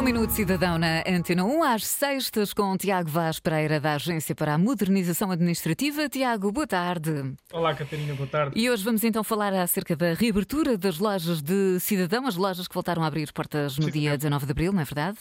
Um Minuto Cidadão na Antena 1, às sextas, com Tiago Vaz Pereira, da Agência para a Modernização Administrativa. Tiago, boa tarde. Olá, Catarina, boa tarde. E hoje vamos então falar acerca da reabertura das lojas de cidadão, as lojas que voltaram a abrir portas no Sim, dia senhor. 19 de abril, não é verdade?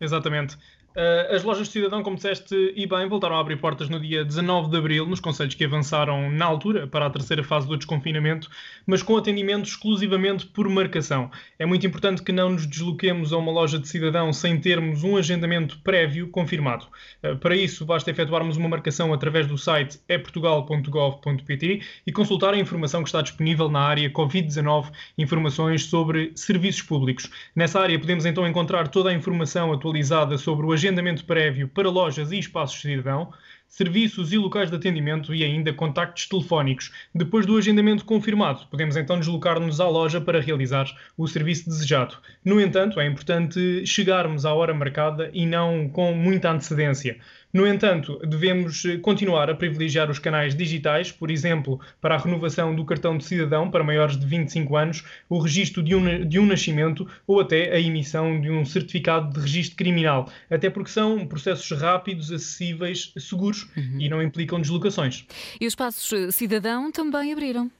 Exatamente. Uh, as lojas de cidadão, como disseste e bem, voltaram a abrir portas no dia 19 de abril, nos conselhos que avançaram na altura para a terceira fase do desconfinamento, mas com atendimento exclusivamente por marcação. É muito importante que não nos desloquemos a uma loja de cidadão sem termos um agendamento prévio confirmado. Uh, para isso, basta efetuarmos uma marcação através do site eportugal.gov.pt e consultar a informação que está disponível na área Covid-19, informações sobre serviços públicos. Nessa área podemos então encontrar toda a informação atualizada sobre o agendamento prévio para lojas e espaços de cidadão, serviços e locais de atendimento e ainda contactos telefónicos. Depois do agendamento confirmado, podemos então deslocar-nos à loja para realizar o serviço desejado. No entanto, é importante chegarmos à hora marcada e não com muita antecedência. No entanto, devemos eh, continuar a privilegiar os canais digitais, por exemplo, para a renovação do cartão de cidadão para maiores de 25 anos, o registro de um, de um nascimento ou até a emissão de um certificado de registro criminal, até porque são processos rápidos, acessíveis, seguros e não implicam deslocações. E os espaços cidadão também abriram.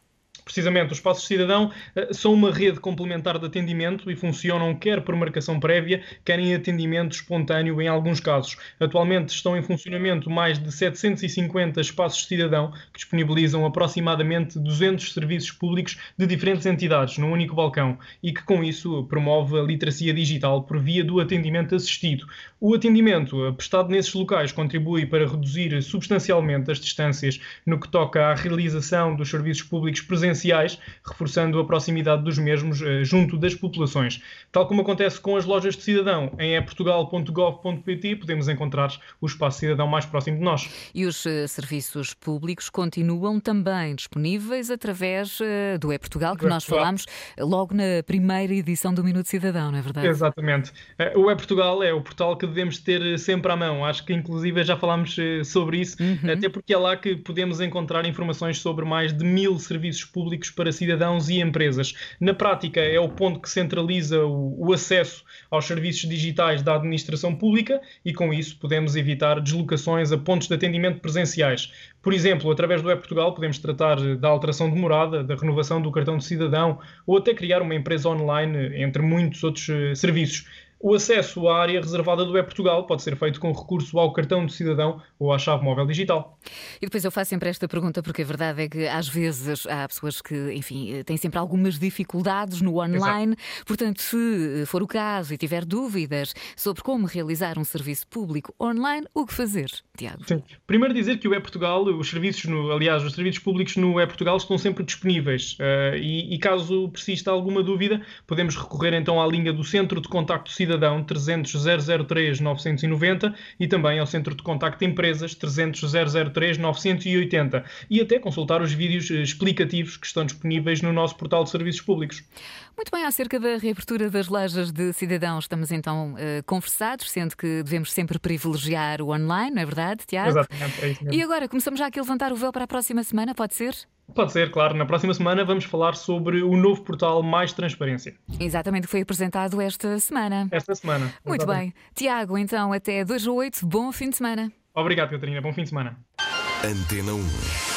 Precisamente, os Espaços Cidadão uh, são uma rede complementar de atendimento e funcionam quer por marcação prévia, quer em atendimento espontâneo em alguns casos. Atualmente estão em funcionamento mais de 750 Espaços Cidadão, que disponibilizam aproximadamente 200 serviços públicos de diferentes entidades num único balcão e que, com isso, promove a literacia digital por via do atendimento assistido. O atendimento prestado nesses locais contribui para reduzir substancialmente as distâncias no que toca à realização dos serviços públicos presenciais presenciais, reforçando a proximidade dos mesmos eh, junto das populações. Tal como acontece com as lojas de cidadão, em eportugal.gov.pt podemos encontrar o espaço cidadão mais próximo de nós. E os eh, serviços públicos continuam também disponíveis através eh, do E-Portugal, que nós falámos logo na primeira edição do Minuto Cidadão, não é verdade? Exatamente. O E-Portugal é o portal que devemos ter sempre à mão. Acho que, inclusive, já falámos sobre isso, até porque é lá que podemos encontrar informações sobre mais de mil serviços públicos para cidadãos e empresas. Na prática, é o ponto que centraliza o, o acesso aos serviços digitais da administração pública e, com isso, podemos evitar deslocações a pontos de atendimento presenciais. Por exemplo, através do E-Portugal, podemos tratar da alteração de morada, da renovação do cartão de cidadão ou até criar uma empresa online, entre muitos outros eh, serviços. O acesso à área reservada do E-Portugal pode ser feito com recurso ao cartão de cidadão ou à chave móvel digital. E depois eu faço sempre esta pergunta, porque a verdade é que às vezes há pessoas que, enfim, têm sempre algumas dificuldades no online. Portanto, se for o caso e tiver dúvidas sobre como realizar um serviço público online, o que fazer, Tiago? Sim. Primeiro dizer que o E-Portugal, os serviços, no, aliás, os serviços públicos no E-Portugal estão sempre disponíveis eh, e, e caso persista alguma dúvida, podemos recorrer então à linha do Centro de Contacto Cidadão 300 003 990 e também ao Centro de Contacto Empresas 300 003 980 e até consultar os vídeos eh, explicativos que estão disponíveis no nosso portal de serviços públicos. Muito bem, acerca da reabertura das lojas de cidadão, estamos então eh, conversados, sendo que devemos sempre privilegiar o online, não é verdade, Tiago? Exatamente, é isso mesmo. E agora, começamos já aqui a levantar o véu para a próxima semana, pode ser? Pode ser, claro. Na próxima semana vamos falar sobre o novo portal Mais Transparência. Exatamente, foi apresentado esta semana. Esta semana. Muito Exatamente. bem. Tiago, então, até 2 a 8, bom fim de semana. Obrigado, Catarina. Bom fim de semana. Antena 1.